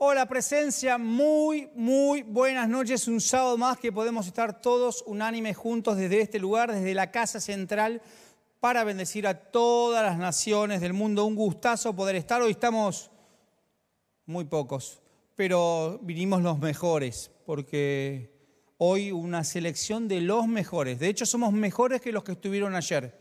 Hola presencia, muy, muy buenas noches. Un sábado más que podemos estar todos unánimes juntos desde este lugar, desde la Casa Central, para bendecir a todas las naciones del mundo. Un gustazo poder estar. Hoy estamos muy pocos, pero vinimos los mejores, porque hoy una selección de los mejores. De hecho, somos mejores que los que estuvieron ayer,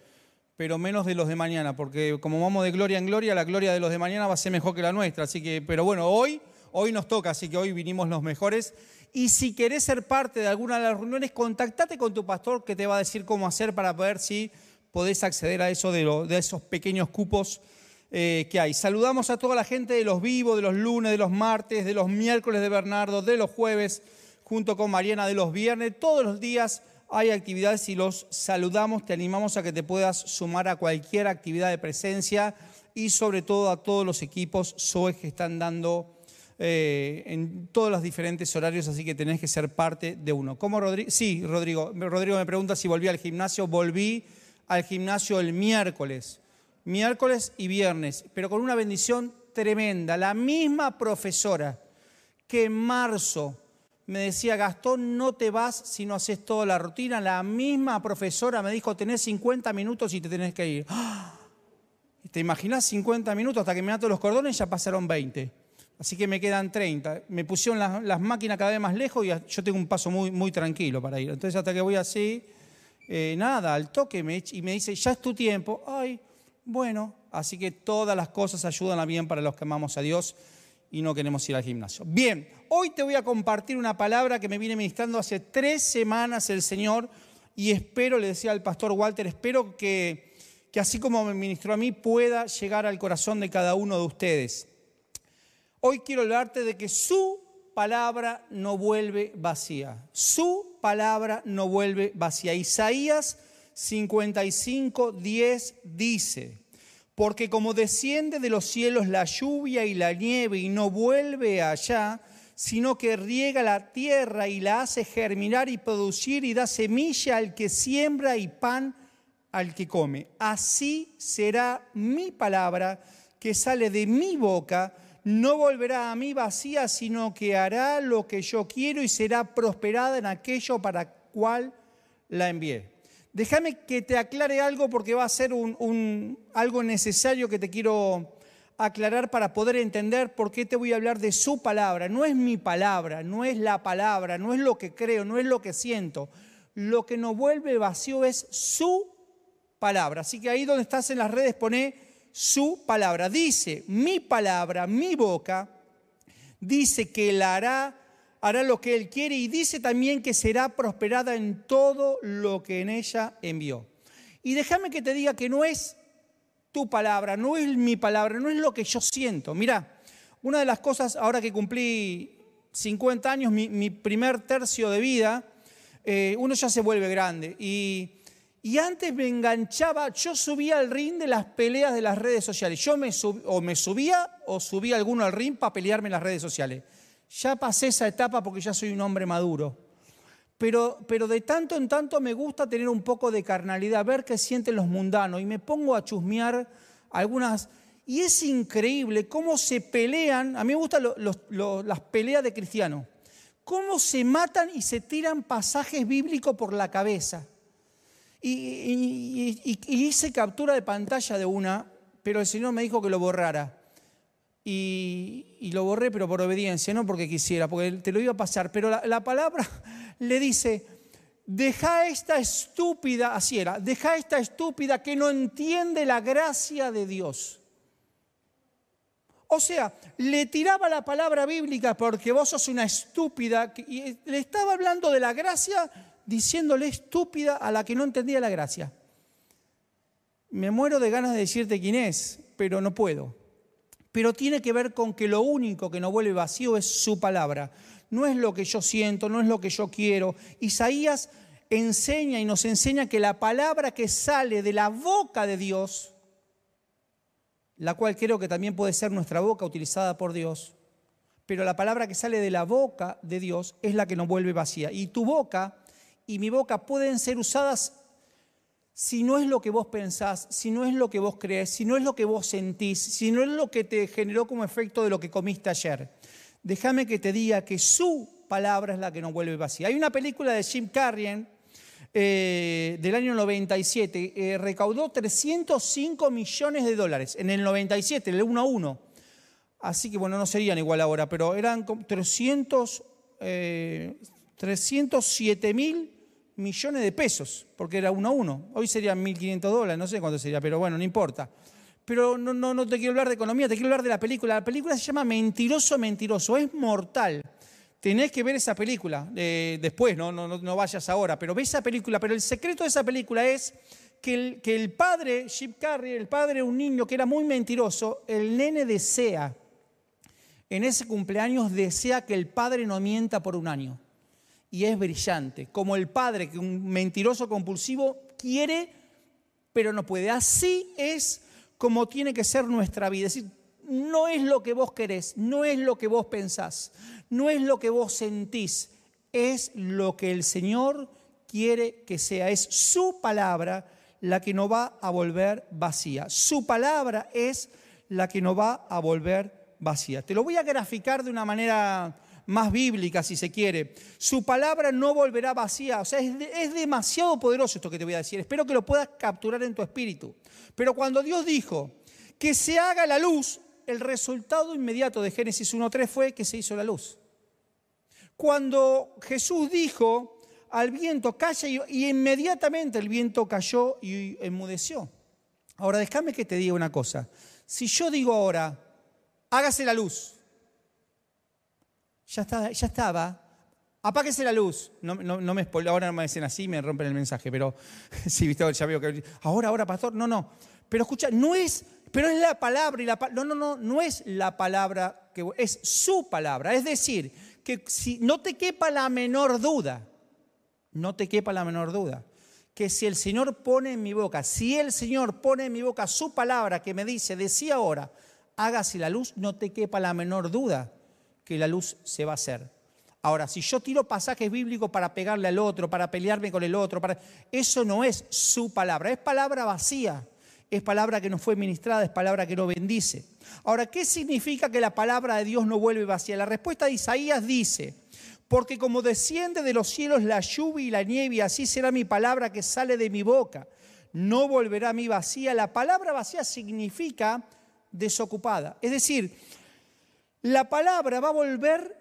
pero menos de los de mañana, porque como vamos de gloria en gloria, la gloria de los de mañana va a ser mejor que la nuestra. Así que, pero bueno, hoy Hoy nos toca, así que hoy vinimos los mejores. Y si querés ser parte de alguna de las reuniones, contactate con tu pastor que te va a decir cómo hacer para ver si podés acceder a eso de, esos pequeños cupos eh, que hay. Saludamos a toda la gente de los vivos, de los lunes, de los martes, de los miércoles de Bernardo, de los jueves, junto con Mariana de los viernes. Todos los días hay actividades y los saludamos. Te animamos a que te puedas sumar a cualquier actividad de presencia y sobre todo a todos los equipos SOE que están dando eh, en todos los diferentes horarios, así que tenés que ser parte de uno. ¿Cómo Rodrigo? Sí, Rodrigo. Rodrigo me pregunta si volví al gimnasio. Volví al gimnasio el miércoles, miércoles y viernes, pero con una bendición tremenda. La misma profesora que en marzo me decía, Gastón, no te vas si no haces toda la rutina. La misma profesora me dijo, tenés 50 minutos y te tenés que ir. ¿Te imaginas 50 minutos hasta que me ato los cordones? Ya pasaron 20. Así que me quedan 30. Me pusieron las, máquinas cada vez más lejos y yo tengo un paso muy, muy tranquilo para ir. Entonces hasta que voy así, eh, nada, al toque me, y me dice, ya es tu tiempo. Ay, bueno, así que todas las cosas ayudan a bien para los que amamos a Dios y no queremos ir al gimnasio. Bien, hoy te voy a compartir una palabra que me viene ministrando hace tres semanas el Señor y espero, le decía al pastor Walter, espero que, que así como me ministró a mí pueda llegar al corazón de cada uno de ustedes. Hoy quiero hablarte de que su palabra no vuelve vacía. Su palabra no vuelve vacía. Isaías 55, 10 dice, porque como desciende de los cielos la lluvia y la nieve y no vuelve allá, sino que riega la tierra y la hace germinar y producir y da semilla al que siembra y pan al que come. Así será mi palabra que sale de mi boca no volverá a mí vacía, sino que hará lo que yo quiero y será prosperada en aquello para cual la envié. Déjame que te aclare algo porque va a ser algo necesario que te quiero aclarar para poder entender por qué te voy a hablar de su palabra. No es mi palabra, no es la palabra, no es lo que creo, no es lo que siento. Lo que nos vuelve vacío es su palabra. Así que ahí donde estás en las redes pone su palabra. Dice, mi palabra, mi boca, dice que él hará, hará lo que él quiere y dice también que será prosperada en todo lo que en ella envió. Y déjame que te diga que no es tu palabra, no es mi palabra, no es lo que yo siento. Mira, una de las cosas, ahora que cumplí 50 años, mi, primer tercio de vida, eh, uno ya se vuelve grande y y antes me enganchaba, yo subía al ring de las peleas de las redes sociales. Yo me o me subía o subía alguno al ring para pelearme en las redes sociales. Ya pasé esa etapa porque ya soy un hombre maduro. Pero, de tanto en tanto me gusta tener un poco de carnalidad, ver qué sienten los mundanos. Y me pongo a chusmear algunas... Y es increíble cómo se pelean. A mí me gustan las peleas de cristianos. Cómo se matan y se tiran pasajes bíblicos por la cabeza. Y, hice captura de pantalla de una, pero el Señor me dijo que lo borrara. Y, lo borré, pero por obediencia, no porque quisiera, porque te lo iba a pasar. Pero la, la palabra le dice, deja esta estúpida, así era, deja esta estúpida que no entiende la gracia de Dios. O sea, le tiraba la palabra bíblica porque vos sos una estúpida y le estaba hablando de la gracia diciéndole estúpida a la que no entendía la gracia. Me muero de ganas de decirte quién es, pero no puedo. Pero tiene que ver con que lo único que nos vuelve vacío es su palabra. No es lo que yo siento, no es lo que yo quiero. Isaías enseña y nos enseña que la palabra que sale de la boca de Dios, la cual creo que también puede ser nuestra boca utilizada por Dios, pero la palabra que sale de la boca de Dios es la que nos vuelve vacía. Y tu boca y mi boca pueden ser usadas si no es lo que vos pensás, si no es lo que vos crees, si no es lo que vos sentís, si no es lo que te generó como efecto de lo que comiste ayer. déjame que te diga que su palabra es la que nos vuelve vacía. Hay una película de Jim Carrey eh, del año 97, eh, recaudó 305 millones de dólares en el 97, el 1 a 1. Así que bueno, no serían igual ahora, pero eran 300, 307 mil millones de pesos, porque era uno a uno. Hoy serían 1.500 dólares, no sé cuánto sería, pero bueno, no importa. Pero no, no, no te quiero hablar de economía, te quiero hablar de la película. La película se llama Mentiroso, Mentiroso, es mortal. Tenés que ver esa película eh, después, no, no, no vayas ahora, pero ve esa película. Pero el secreto de esa película es que el, que el padre, Chip Carrey, el padre de un niño que era muy mentiroso, el nene desea, en ese cumpleaños desea que el padre no mienta por un año y es brillante, como el padre que un mentiroso compulsivo quiere, pero no puede. Así es como tiene que ser nuestra vida. Es decir, no es lo que vos querés, no es lo que vos pensás, no es lo que vos sentís, es lo que el Señor quiere que sea. Es su palabra la que no va a volver vacía. Su palabra es la que no va a volver vacía. Te lo voy a graficar de una manera más bíblica, si se quiere. Su palabra no volverá vacía. O sea, es, demasiado poderoso esto que te voy a decir. Espero que lo puedas capturar en tu espíritu. Pero cuando Dios dijo que se haga la luz, el resultado inmediato de Génesis 1.3 fue que se hizo la luz. Cuando Jesús dijo al viento, calla, y inmediatamente el viento cayó y enmudeció. Ahora, déjame que te diga una cosa. Si yo digo ahora, hágase la luz, ya, estaba, ya estaba. Apáguese la luz. No, me ahora no me dicen así, me rompen el mensaje, pero sí, ya veo que. Ahora, ahora, pastor. No, no. Pero escucha, no es, pero es la palabra y la No, no, no, no es la palabra que es su palabra. Es decir, que si no te quepa la menor duda, no te quepa la menor duda, que si el Señor pone en mi boca, si el Señor pone en mi boca su palabra que me dice, decía ahora, hágase la luz, no te quepa la menor duda que la luz se va a hacer. Ahora, si yo tiro pasajes bíblicos para pegarle al otro, para pelearme con el otro, para... eso no es su palabra, es palabra vacía, es palabra que no fue ministrada, es palabra que no bendice. Ahora, ¿qué significa que la palabra de Dios no vuelve vacía? La respuesta de Isaías dice, porque como desciende de los cielos la lluvia y la nieve, así será mi palabra que sale de mi boca, no volverá a mí vacía. La palabra vacía significa desocupada. Es decir, la palabra va a volver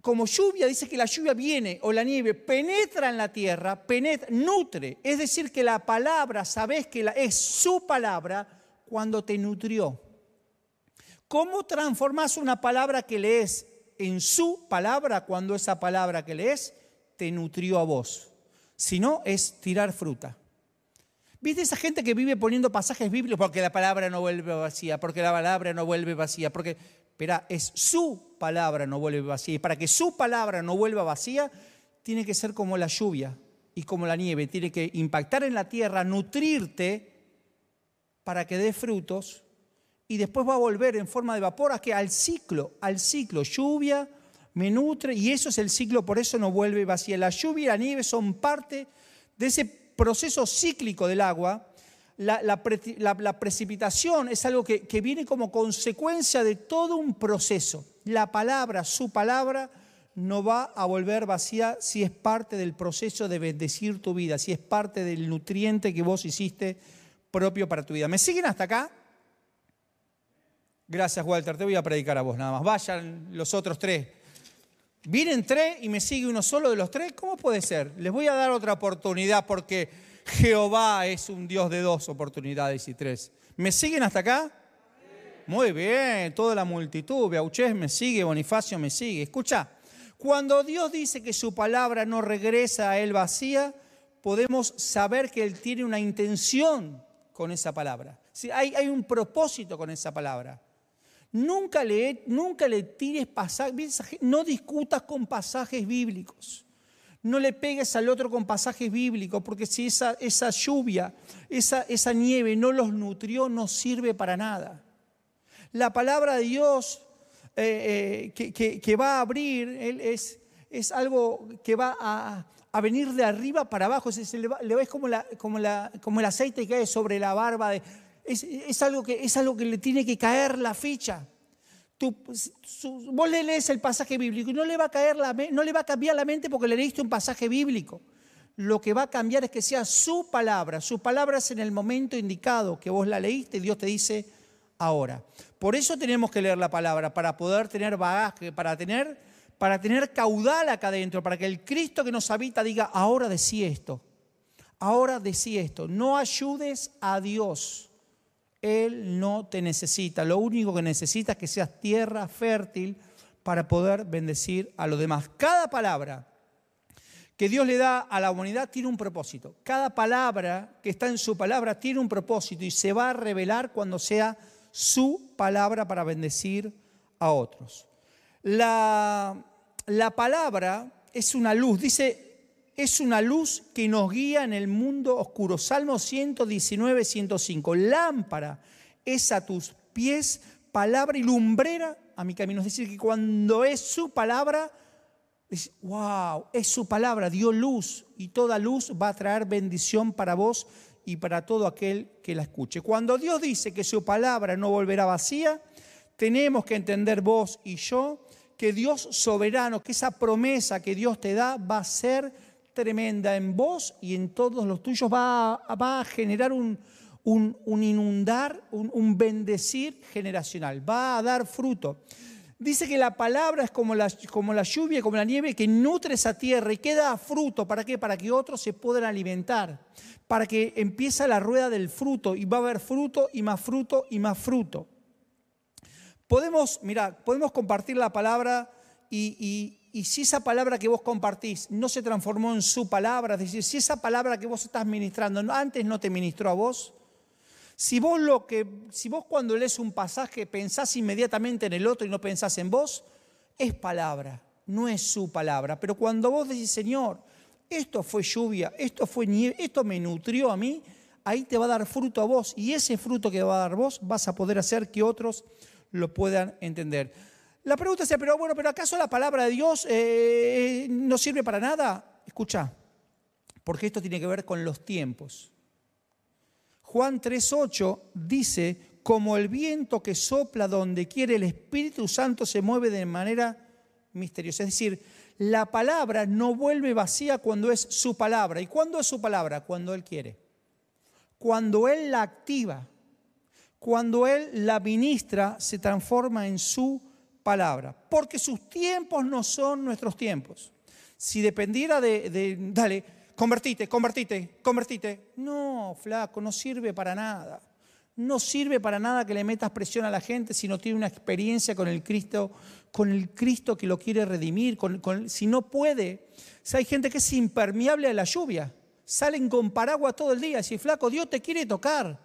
como lluvia, dice que la lluvia viene o la nieve penetra en la tierra, penetra, nutre. Es decir, que la palabra, sabes que es su palabra cuando te nutrió. ¿Cómo transformas una palabra que lees en su palabra cuando esa palabra que lees te nutrió a vos? Si no, es tirar fruta. ¿Viste esa gente que vive poniendo pasajes bíblicos porque la palabra no vuelve vacía, porque la palabra no vuelve vacía, porque, espera, es su palabra no vuelve vacía. Y para que su palabra no vuelva vacía, tiene que ser como la lluvia y como la nieve, tiene que impactar en la tierra, nutrirte para que dé frutos y después va a volver en forma de vapor a que al ciclo, al ciclo, lluvia, me nutre y eso es el ciclo, por eso no vuelve vacía. La lluvia y la nieve son parte de ese proceso cíclico del agua, la, precipitación es algo que, que viene como consecuencia de todo un proceso. La palabra, su palabra, no va a volver vacía si es parte del proceso de bendecir tu vida, si es parte del nutriente que vos hiciste propio para tu vida. ¿Me siguen hasta acá? Gracias, Walter. Te voy a predicar a vos nada más. Vayan los otros tres. Vienen tres y me sigue uno solo de los tres. ¿Cómo puede ser? Les voy a dar otra oportunidad porque Jehová es un Dios de dos oportunidades y tres. ¿Me siguen hasta acá? Muy bien, toda la multitud. Beauchez me sigue, Bonifacio me sigue. Escucha, cuando Dios dice que su palabra no regresa a él vacía, podemos saber que Él tiene una intención con esa palabra. Hay un propósito con esa palabra. Nunca le, nunca le tires pasajes, no discutas con pasajes bíblicos. No le pegues al otro con pasajes bíblicos, porque si esa, esa lluvia, esa, esa nieve no los nutrió, no sirve para nada. La palabra de Dios eh, eh, que, va a abrir es, es algo que va a, venir de arriba para abajo. le, ves como, la, como, la, como el aceite que cae sobre la barba de, es, algo que, es algo que le tiene que caer la ficha. vos le lees el pasaje bíblico y no le, va a caer la, no le va a cambiar la mente porque le leíste un pasaje bíblico. Lo que va a cambiar es que sea su palabra. Su palabra es en el momento indicado que vos la leíste y Dios te dice ahora. Por eso tenemos que leer la palabra, para poder tener bagaje, para tener, para tener caudal acá adentro, para que el Cristo que nos habita diga, ahora decí esto, ahora decí esto. No ayudes a Dios él no te necesita. Lo único que necesita es que seas tierra fértil para poder bendecir a los demás. Cada palabra que Dios le da a la humanidad tiene un propósito. Cada palabra que está en su palabra tiene un propósito y se va a revelar cuando sea su palabra para bendecir a otros. La, la palabra es una luz. Dice es una luz que nos guía en el mundo oscuro. Salmo 119, 105. Lámpara es a tus pies, palabra y lumbrera a mi camino. Es decir, que cuando es su palabra, es, wow, es su palabra, dio luz y toda luz va a traer bendición para vos y para todo aquel que la escuche. Cuando Dios dice que su palabra no volverá vacía, tenemos que entender vos y yo que Dios soberano, que esa promesa que Dios te da va a ser tremenda en vos y en todos los tuyos, va a, generar un, un, inundar, un, bendecir generacional, va a dar fruto. Dice que la palabra es como la, como la lluvia, como la nieve, que nutre esa tierra y queda fruto. ¿Para qué? Para que otros se puedan alimentar, para que empiece la rueda del fruto y va a haber fruto y más fruto y más fruto. Podemos, mira, podemos compartir la palabra y si esa palabra que vos compartís no se transformó en su palabra, es decir, si esa palabra que vos estás ministrando antes no te ministró a vos, si vos, lo que, si vos cuando lees un pasaje pensás inmediatamente en el otro y no pensás en vos, es palabra, no es su palabra. Pero cuando vos decís, Señor, esto fue lluvia, esto fue nieve, esto me nutrió a mí, ahí te va a dar fruto a vos y ese fruto que va a dar vos vas a poder hacer que otros lo puedan entender. La pregunta es, pero bueno, pero ¿acaso la palabra de Dios eh, no sirve para nada? Escucha, porque esto tiene que ver con los tiempos. Juan 3.8 dice, como el viento que sopla donde quiere, el Espíritu Santo se mueve de manera misteriosa. Es decir, la palabra no vuelve vacía cuando es su palabra. ¿Y cuándo es su palabra? Cuando Él quiere. Cuando Él la activa, cuando Él la ministra, se transforma en su palabra, porque sus tiempos no son nuestros tiempos. Si dependiera de, dale, convertite, convertite, convertite. No, flaco, no sirve para nada. No sirve para nada que le metas presión a la gente si no tiene una experiencia con el Cristo, con el Cristo que lo quiere redimir, si no puede. Si hay gente que es impermeable a la lluvia, salen con paraguas todo el día. Si flaco, Dios te quiere tocar.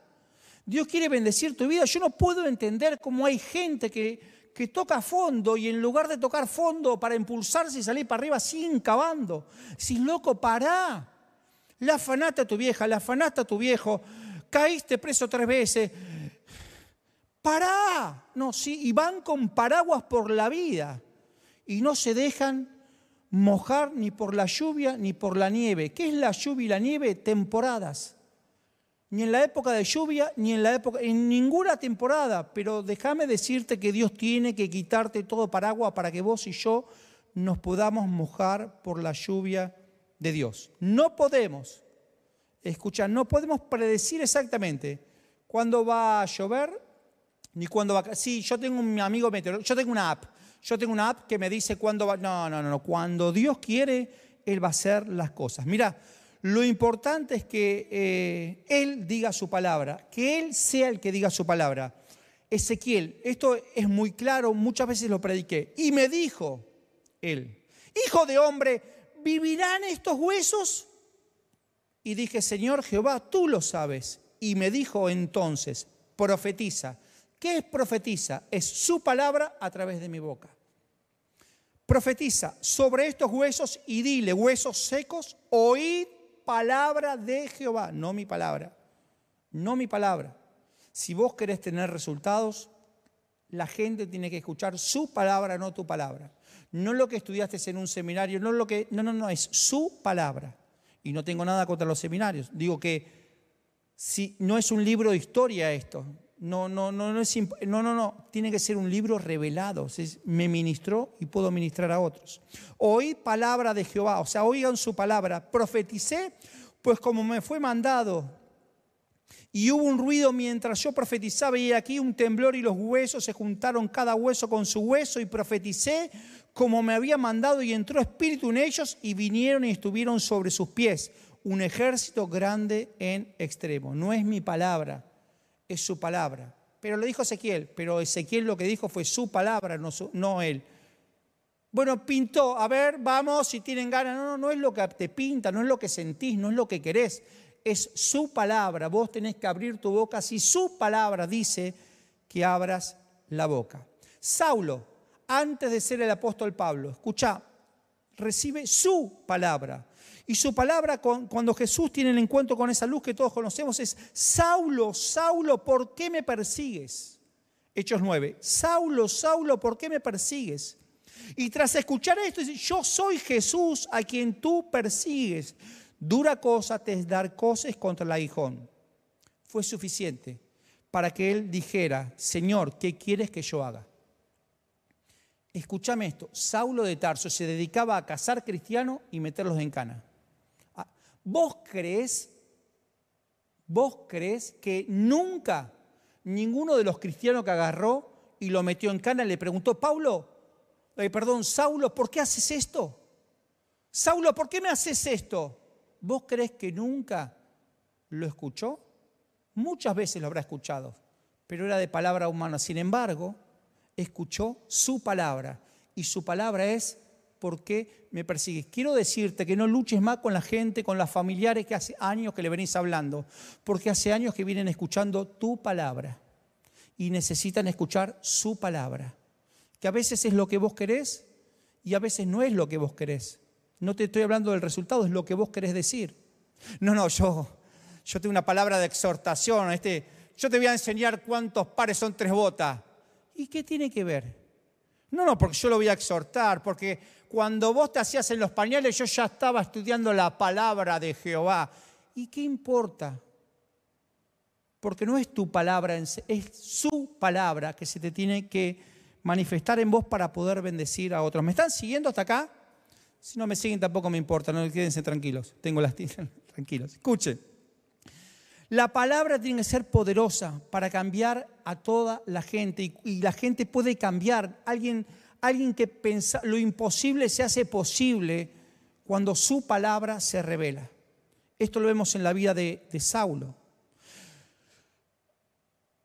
Dios quiere bendecir tu vida. Yo no puedo entender cómo hay gente que, que toca fondo y en lugar de tocar fondo para impulsarse y salir para arriba, siguen cavando. Si loco, pará. La afanaste a tu vieja, la afanaste a tu viejo, caíste preso tres veces. Pará. No, sí, y van con paraguas por la vida y no se dejan mojar ni por la lluvia ni por la nieve. ¿Qué es la lluvia y la nieve? Temporadas ni en la época de lluvia, ni en la época, en ninguna temporada. Pero déjame decirte que Dios tiene que quitarte todo paraguas para que vos y yo nos podamos mojar por la lluvia de Dios. No podemos, escucha, no podemos predecir exactamente cuándo va a llover, ni cuándo va a... Sí, yo tengo un amigo meteorólogo, yo tengo una app, yo tengo una app que me dice cuándo va... No, no, no, no, cuando Dios quiere, Él va a hacer las cosas. Mira, lo importante es que eh, Él diga su palabra, que Él sea el que diga su palabra. Ezequiel, esto es muy claro, muchas veces lo prediqué. Y me dijo Él, Hijo de hombre, ¿vivirán estos huesos? Y dije, Señor Jehová, tú lo sabes. Y me dijo entonces, profetiza. ¿Qué es profetiza? Es su palabra a través de mi boca. Profetiza sobre estos huesos y dile, huesos secos, oíd palabra de Jehová, no mi palabra, no mi palabra. Si vos querés tener resultados, la gente tiene que escuchar su palabra, no tu palabra. No lo que estudiaste en un seminario, no lo que, no, no, no, es su palabra. Y no tengo nada contra los seminarios. Digo que si no es un libro de historia esto, No, no, no, no, es, no, no, no, tiene que ser un libro revelado. Me ministró y puedo ministrar a otros. Oí palabra de Jehová, o sea, oigan su palabra. Profeticé, pues como me fue mandado. Y hubo un ruido mientras yo profetizaba y aquí un temblor y los huesos se juntaron cada hueso con su hueso y profeticé como me había mandado y entró espíritu en ellos y vinieron y estuvieron sobre sus pies un ejército grande en extremo. No es mi palabra, es su palabra. Pero lo dijo Ezequiel, pero Ezequiel lo que dijo fue su palabra, no, él. Bueno, pintó, a ver, vamos, si tienen ganas. No, no, no es lo que te pinta, no es lo que sentís, no es lo que querés. Es su palabra. Vos tenés que abrir tu boca si su palabra dice que abras la boca. Saulo, antes de ser el apóstol Pablo, escucha, recibe su palabra. Y su palabra, cuando Jesús tiene el encuentro con esa luz que todos conocemos, es, Saulo, Saulo, ¿por qué me persigues? Hechos 9, Saulo, Saulo, ¿por qué me persigues? Y tras escuchar esto, dice, yo soy Jesús a quien tú persigues. Dura cosa te dar cosas contra el aguijón. Fue suficiente para que él dijera, Señor, ¿qué quieres que yo haga? Escúchame esto, Saulo de Tarso se dedicaba a cazar cristianos y meterlos en cana. ¿Vos crees, vos crees que nunca ninguno de los cristianos que agarró y lo metió en cana le preguntó, Pablo, eh, perdón, Saulo, ¿por qué haces esto? Saulo, ¿por qué me haces esto? ¿Vos crees que nunca lo escuchó? Muchas veces lo habrá escuchado, pero era de palabra humana. Sin embargo, escuchó su palabra y su palabra es ¿por qué me persigues? Quiero decirte que no luches más con la gente, con las familiares que hace años que le venís hablando, porque hace años que vienen escuchando tu palabra y necesitan escuchar su palabra, que a veces es lo que vos querés y a veces no es lo que vos querés. No te estoy hablando del resultado, es lo que vos querés decir. No, no, yo, yo tengo una palabra de exhortación. Este, yo te voy a enseñar cuántos pares son tres botas. ¿Y qué tiene que ver? No, no, porque yo lo voy a exhortar, porque cuando vos te hacías en los pañales, yo ya estaba estudiando la palabra de Jehová. ¿Y qué importa? Porque no es tu palabra, es su palabra que se te tiene que manifestar en vos para poder bendecir a otros. ¿Me están siguiendo hasta acá? Si no me siguen tampoco me importa, no quédense tranquilos. Tengo las tranquilos. Escuchen. La palabra tiene que ser poderosa para cambiar a toda la gente y, la gente puede cambiar. Alguien alguien que pensa, lo imposible se hace posible cuando su palabra se revela. Esto lo vemos en la vida de, Saulo.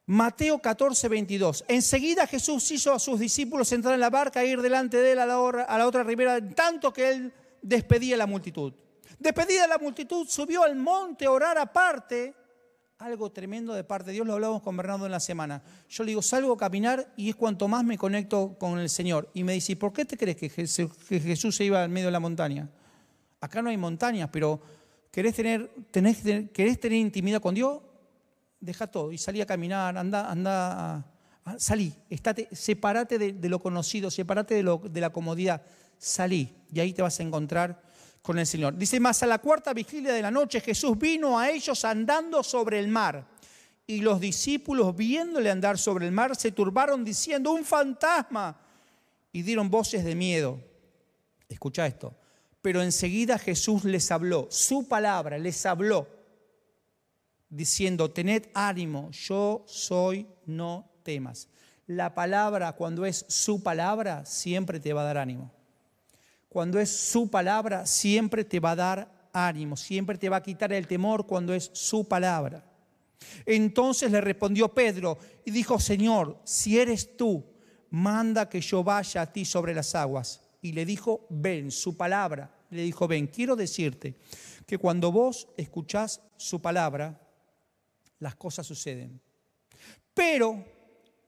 Mateo 14, 22. Enseguida Jesús hizo a sus discípulos entrar en la barca e ir delante de él a la, a la otra ribera, tanto que él despedía a la multitud. Despedida la multitud, subió al monte a orar aparte algo tremendo de parte de Dios, lo hablamos con Bernardo en la semana. Yo le digo, salgo a caminar y es cuanto más me conecto con el Señor. Y me dice, ¿por qué te crees que Jesús se iba en medio de la montaña? Acá no hay montañas, pero ¿querés tener, tenés, ¿querés tener intimidad con Dios? Deja todo y salí a caminar, anda, anda, salí, estate, sepárate de, lo conocido, sepárate de, de la comodidad, salí y ahí te vas a encontrar con el Señor. Dice más, a la cuarta vigilia de la noche Jesús vino a ellos andando sobre el mar. Y los discípulos, viéndole andar sobre el mar, se turbaron diciendo, un fantasma. Y dieron voces de miedo. Escucha esto. Pero enseguida Jesús les habló, su palabra les habló, diciendo, tened ánimo, yo soy, no temas. La palabra, cuando es su palabra, siempre te va a dar ánimo cuando es su palabra, siempre te va a dar ánimo, siempre te va a quitar el temor cuando es su palabra. Entonces le respondió Pedro y dijo, Señor, si eres tú, manda que yo vaya a ti sobre las aguas. Y le dijo, ven, su palabra. Le dijo, ven, quiero decirte que cuando vos escuchás su palabra, las cosas suceden. Pero,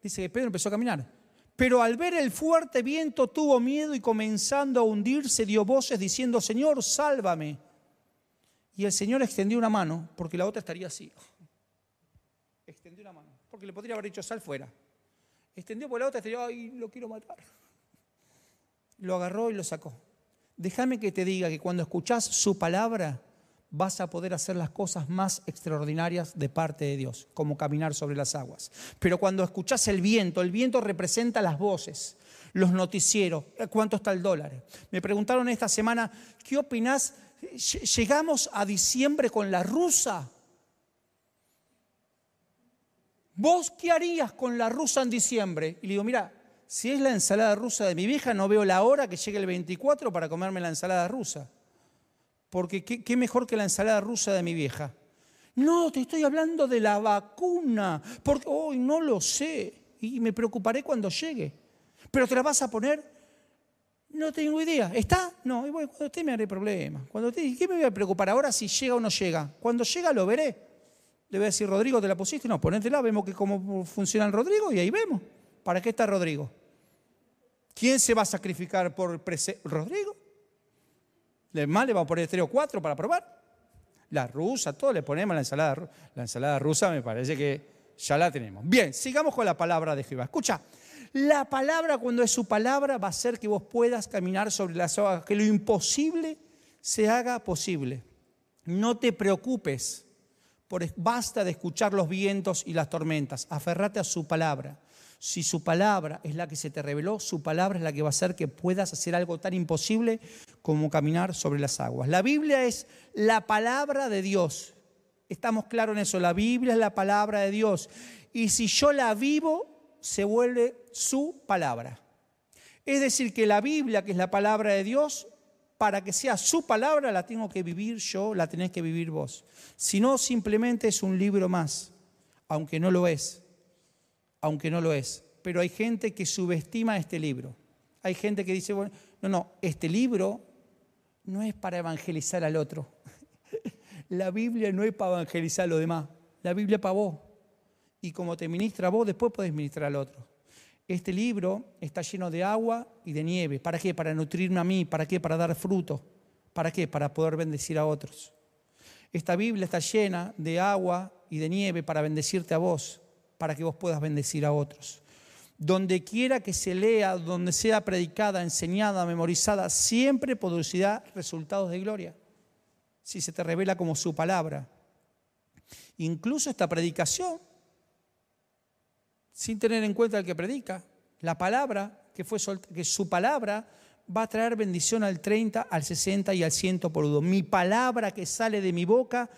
dice que Pedro empezó a caminar. Pero al ver el fuerte viento tuvo miedo y comenzando a hundirse dio voces diciendo, Señor, sálvame. Y el Señor extendió una mano, porque la otra estaría así. Extendió una mano, porque le podría haber dicho, sal fuera. Extendió por la otra, estaría, ay, lo quiero matar. Lo agarró y lo sacó. Déjame que te diga que cuando escuchás su palabra, vas a poder hacer las cosas más extraordinarias de parte de Dios, como caminar sobre las aguas. Pero cuando escuchas el viento, el viento representa las voces, los noticieros, cuánto está el dólar. Me preguntaron esta semana, ¿qué opinás? Llegamos a diciembre con la rusa. ¿Vos qué harías con la rusa en diciembre? Y le digo, mira, si es la ensalada rusa de mi vieja, no veo la hora que llegue el 24 para comerme la ensalada rusa. Porque qué, mejor que la ensalada rusa de mi vieja. No, te estoy hablando de la vacuna, porque hoy no lo sé y me preocuparé cuando llegue. Pero te la vas a poner, no tengo idea. ¿Está? No, cuando esté me haré problema. Cuando ¿Qué me voy a preocupar ahora si llega o no llega? Cuando llega lo veré. Le voy a decir, Rodrigo, ¿te la pusiste? No, ponétela, vemos que cómo funciona el Rodrigo y ahí vemos. ¿Para qué está Rodrigo? ¿Quién se va a sacrificar por Rodrigo? ¿Le más le va a poner tres o cuatro para probar? La rusa, todo le ponemos la ensalada. La ensalada rusa me parece que ya la tenemos. Bien, sigamos con la palabra de Jehová. Escucha, la palabra cuando es su palabra va a hacer que vos puedas caminar sobre las aguas, que lo imposible se haga posible. No te preocupes basta de escuchar los vientos y las tormentas, aferrate a su palabra. Si su palabra es la que se te reveló, su palabra es la que va a hacer que puedas hacer algo tan imposible como caminar sobre las aguas. La Biblia es la palabra de Dios. Estamos claros en eso, la Biblia es la palabra de Dios. Y si yo la vivo, se vuelve su palabra. Es decir, que la Biblia, que es la palabra de Dios, para que sea su palabra, la tengo que vivir yo, la tenés que vivir vos. Si no, simplemente es un libro más, aunque no lo es, aunque no lo es. Pero hay gente que subestima este libro. Hay gente que dice, bueno, no, no, este libro no es para evangelizar al otro. la Biblia no es para evangelizar a los demás. La Biblia es para vos. Y como te ministra vos, después podés ministrar al otro. Este libro está lleno de agua y de nieve. ¿Para qué? Para nutrirme a mí. ¿Para qué? Para dar fruto. ¿Para qué? Para poder bendecir a otros. Esta Biblia está llena de agua y de nieve para bendecirte a vos, para que vos puedas bendecir a otros. Donde quiera que se lea, donde sea predicada, enseñada, memorizada, siempre producirá resultados de gloria, si se te revela como su palabra. Incluso esta predicación sin tener en cuenta el que predica. La palabra, que, fue que su palabra va a traer bendición al 30, al 60 y al 100 por uno. Mi palabra que sale de mi boca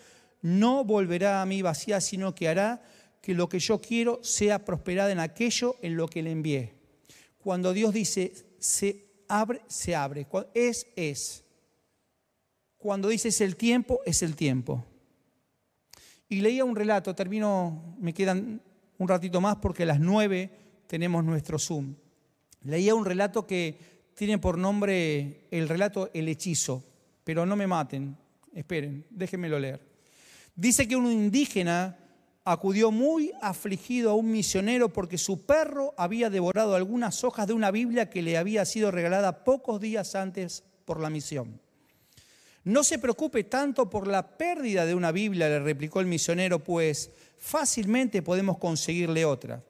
no volverá a mí vacía, sino que hará que lo que yo quiero sea prosperada en aquello en lo que le envié. Cuando Dios dice se abre, se abre. Es, es. Cuando dice es el tiempo, es el tiempo. Y leía un relato, termino, me quedan un ratito más porque a las nueve tenemos nuestro Zoom. Leía un relato que tiene por nombre el relato El hechizo, pero no me maten, esperen, déjenmelo leer. Dice que un indígena acudió muy afligido a un misionero porque su perro había devorado algunas hojas de una Biblia que le había sido regalada pocos días antes por la misión. No se preocupe tanto por la pérdida de una Biblia, le replicó el misionero, pues fácilmente podemos conseguirle otra.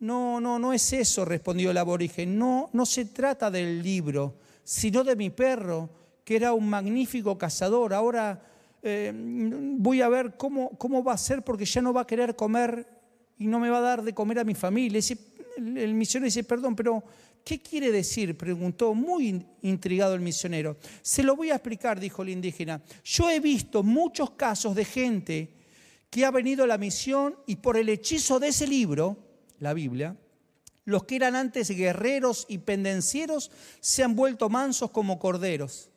No, no, no es eso, respondió el aborigen. No, no se trata del libro, sino de mi perro, que era un magnífico cazador. Ahora eh, voy a ver cómo, cómo va a ser porque ya no va a querer comer y no me va a dar de comer a mi familia. el misionero dice, perdón, pero ¿Qué quiere decir? preguntó muy intrigado el misionero. Se lo voy a explicar, dijo el indígena. Yo he visto muchos casos de gente que ha venido a la misión y por el hechizo de ese libro, la Biblia, los que eran antes guerreros y pendencieros se han vuelto mansos como corderos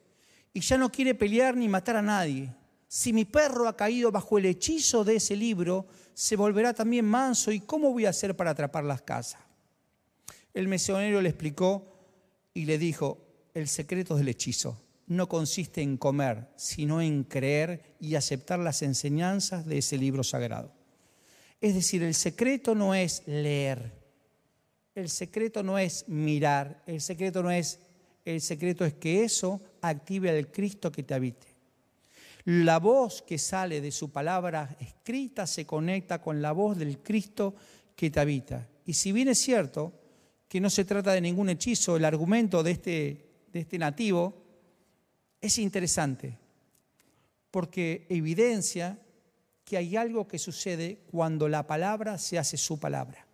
y ya no quiere pelear ni matar a nadie. Si mi perro ha caído bajo el hechizo de ese libro, se volverá también manso y ¿cómo voy a hacer para atrapar las casas? El misionero le explicó y le dijo, el secreto del hechizo no consiste en comer, sino en creer y aceptar las enseñanzas de ese libro sagrado. Es decir, el secreto no es leer, el secreto no es mirar, el secreto no es, el secreto es que eso active al Cristo que te habite. La voz que sale de su palabra escrita se conecta con la voz del Cristo que te habita. Y si bien es cierto, que no se trata de ningún hechizo, el argumento de este, de este nativo es interesante. porque evidencia que hay algo que sucede cuando la palabra se hace su palabra.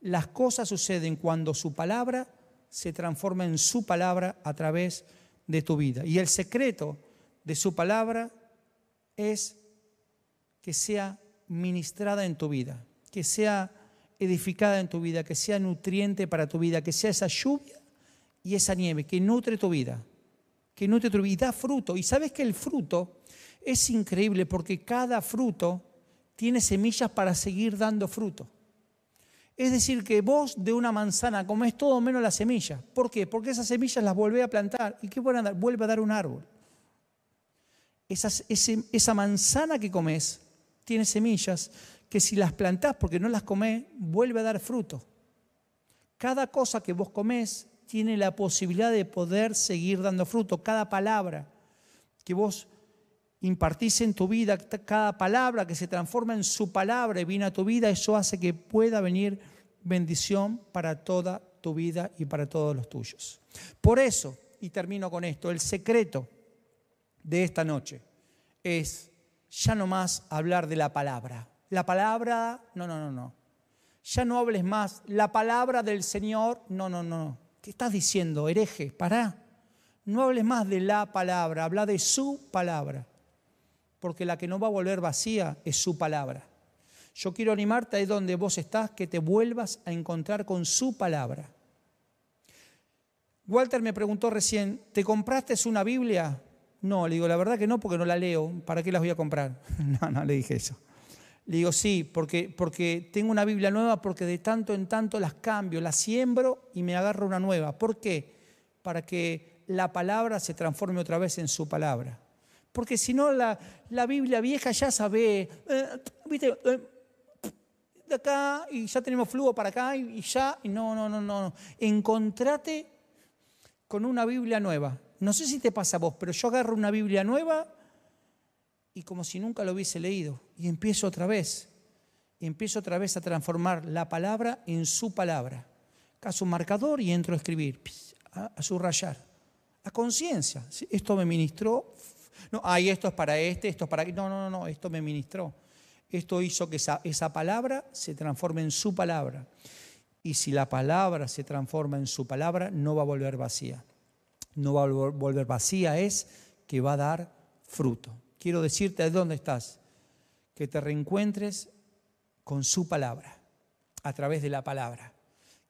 Las cosas suceden cuando su palabra se transforma en su palabra a través de tu vida. Y el secreto de su palabra es que sea ministrada en tu vida, que sea edificada en tu vida, que sea nutriente para tu vida, que sea esa lluvia y esa nieve que nutre tu vida, que nutre tu vida y da fruto. Y sabes que el fruto es increíble porque cada fruto tiene semillas para seguir dando fruto. Es decir, que vos de una manzana comes todo menos la semilla. ¿Por qué? Porque esas semillas las vuelve a plantar. ¿Y qué dar? Vuelve a dar un árbol. Esa manzana que comes tiene semillas que si las plantás porque no las comés, vuelve a dar fruto. Cada cosa que vos comés tiene la posibilidad de poder seguir dando fruto. Cada palabra que vos impartís en tu vida, cada palabra que se transforma en su palabra y viene a tu vida, eso hace que pueda venir bendición para toda tu vida y para todos los tuyos. Por eso, y termino con esto, el secreto de esta noche es ya no más hablar de la palabra. La palabra, no, no, no, no. Ya no hables más. La palabra del Señor, no, no, no. ¿Qué estás diciendo, hereje? Pará. No hables más de la palabra, habla de su palabra porque la que no va a volver vacía es su palabra. Yo quiero animarte ahí donde vos estás, que te vuelvas a encontrar con su palabra. Walter me preguntó recién, ¿te compraste una Biblia? No, le digo, la verdad que no, porque no la leo. ¿Para qué las voy a comprar? No, no le dije eso. Le digo, sí, porque, porque tengo una Biblia nueva, porque de tanto en tanto las cambio, las siembro y me agarro una nueva. ¿Por qué? Para que la palabra se transforme otra vez en su palabra. Porque si no, la, Biblia vieja ya sabe, eh, ¿viste? Eh, de acá y ya tenemos flujo para acá y ya, y no, no, no, no. Encontrate con una Biblia nueva. No sé si te pasa a vos, pero yo agarro una Biblia nueva y como si nunca lo hubiese leído y empiezo otra vez. Y empiezo otra vez a transformar la palabra en su palabra. Caso un marcador y entro a escribir, a, subrayar. A conciencia. Esto me ministró no, ay, esto es para este, esto es para... No, no, no, esto me ministró. Esto hizo que esa, esa palabra se transforme en su palabra. Y si la palabra se transforma en su palabra, no va a volver vacía. No va a volver vacía, es que va a dar fruto. Quiero decirte de dónde estás, que te reencuentres con su palabra, a través de la palabra,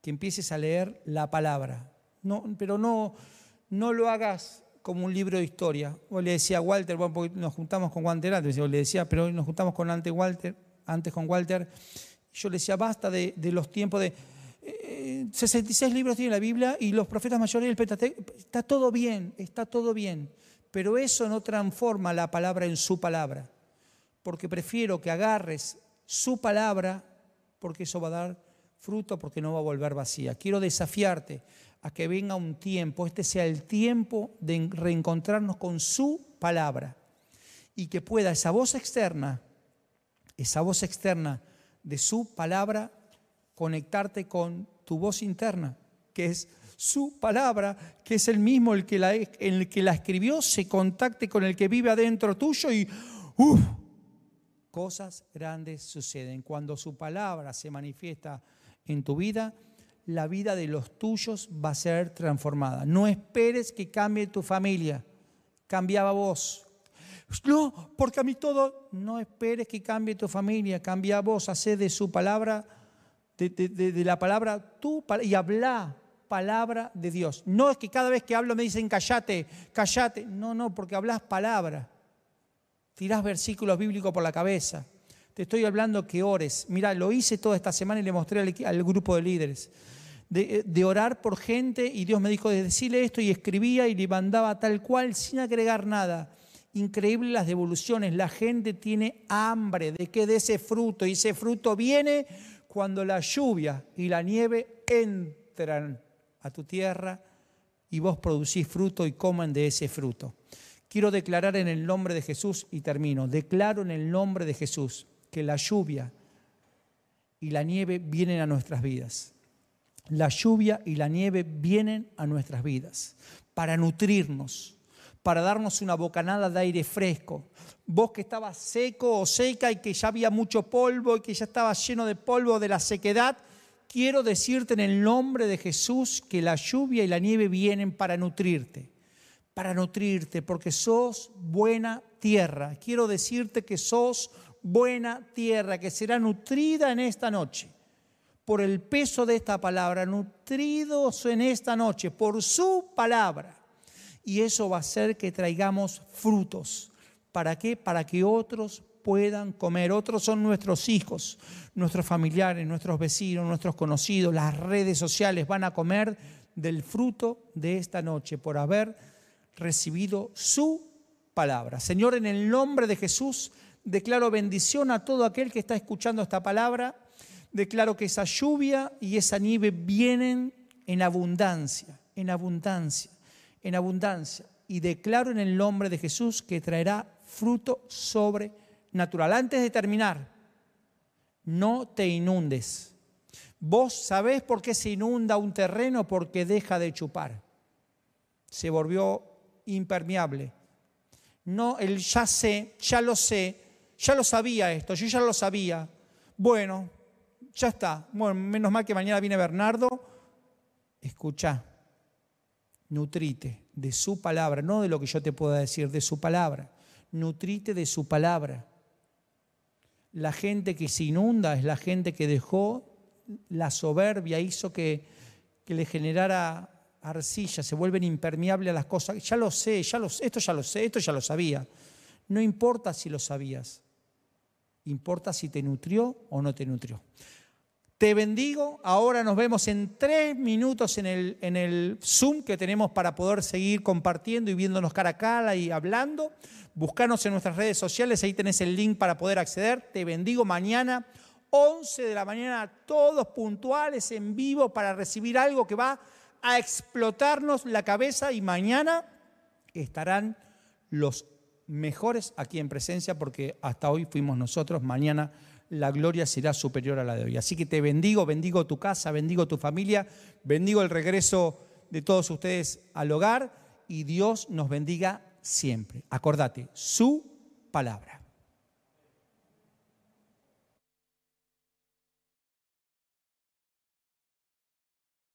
que empieces a leer la palabra. No, pero no, no lo hagas como un libro de historia. O le decía a Walter, porque nos juntamos con Walter antes, le decía, pero hoy nos juntamos con Walter, antes con Walter. Yo le decía, basta de, los tiempos de 66 eh, libros tiene la Biblia y los profetas mayores y el Pentateuco. Está todo bien, está todo bien. Pero eso no transforma la palabra en su palabra. Porque prefiero que agarres su palabra, porque eso va a dar fruto, porque no va a volver vacía. Quiero desafiarte a que venga un tiempo, este sea el tiempo de reencontrarnos con su palabra y que pueda esa voz externa, esa voz externa de su palabra, conectarte con tu voz interna, que es su palabra, que es el mismo el que la, el que la escribió, se contacte con el que vive adentro tuyo y ¡uf! cosas grandes suceden. Cuando su palabra se manifiesta en tu vida, la vida de los tuyos va a ser transformada. No esperes que cambie tu familia. Cambiaba vos. No, porque a mí todo. No esperes que cambie tu familia. Cambia vos. Hacé de su palabra, de, la palabra tu y habla palabra de Dios. No es que cada vez que hablo me dicen callate, callate. No, no, porque hablas palabra. Tirás versículos bíblicos por la cabeza. Te estoy hablando que ores. Mira, lo hice toda esta semana y le mostré al grupo de líderes de, orar por gente y Dios me dijo de decirle esto y escribía y le mandaba tal cual sin agregar nada. Increíble las devoluciones. La gente tiene hambre de que de ese fruto y ese fruto viene cuando la lluvia y la nieve entran a tu tierra y vos producís fruto y comen de ese fruto. Quiero declarar en el nombre de Jesús y termino. Declaro en el nombre de Jesús que la lluvia y la nieve vienen a nuestras vidas la lluvia y la nieve vienen a nuestras vidas para nutrirnos, para darnos una bocanada de aire fresco. Vos que estabas seco o seca y que ya había mucho polvo y que ya estaba lleno de polvo de la sequedad, quiero decirte en el nombre de Jesús que la lluvia y la nieve vienen para nutrirte, para nutrirte, porque sos buena tierra. Quiero decirte que sos buena tierra, que será nutrida en esta noche por el peso de esta palabra, nutridos en esta noche por su palabra. Y eso va a hacer que traigamos frutos. ¿Para qué? Para que otros puedan comer. Otros son nuestros hijos, nuestros familiares, nuestros vecinos, nuestros conocidos. Las redes sociales van a comer del fruto de esta noche por haber recibido su palabra. Señor, en el nombre de Jesús, declaro bendición a todo aquel que está escuchando esta palabra. Declaro que esa lluvia y esa nieve vienen en abundancia, en abundancia, en abundancia. Y declaro en el nombre de Jesús que traerá fruto sobrenatural. Antes de terminar, no te inundes. Vos sabés por qué se inunda un terreno porque deja de chupar. Se volvió impermeable. No, el ya sé, ya lo sé, ya lo sabía esto, yo ya lo sabía. Bueno, ya está. Bueno, menos mal que mañana viene Bernardo. Escucha, nutrite de su palabra, no de lo que yo te pueda decir, de su palabra. Nutrite de su palabra. La gente que se inunda es la gente que dejó la soberbia, hizo que, que le generara arcilla, se vuelven impermeables a las cosas. Ya lo sé, ya lo, esto ya lo sé, esto ya lo sabía. No importa si lo sabías, importa si te nutrió o no te nutrió. Te bendigo. Ahora nos vemos en tres minutos en el, en el Zoom que tenemos para poder seguir compartiendo y viéndonos cara a cara y hablando. Buscanos en nuestras redes sociales, ahí tenés el link para poder acceder. Te bendigo mañana, 11 de la mañana, todos puntuales en vivo para recibir algo que va a explotarnos la cabeza y mañana estarán los mejores aquí en presencia porque hasta hoy fuimos nosotros, mañana la gloria será superior a la de hoy. Así que te bendigo, bendigo tu casa, bendigo tu familia, bendigo el regreso de todos ustedes al hogar y Dios nos bendiga siempre. Acordate, su palabra.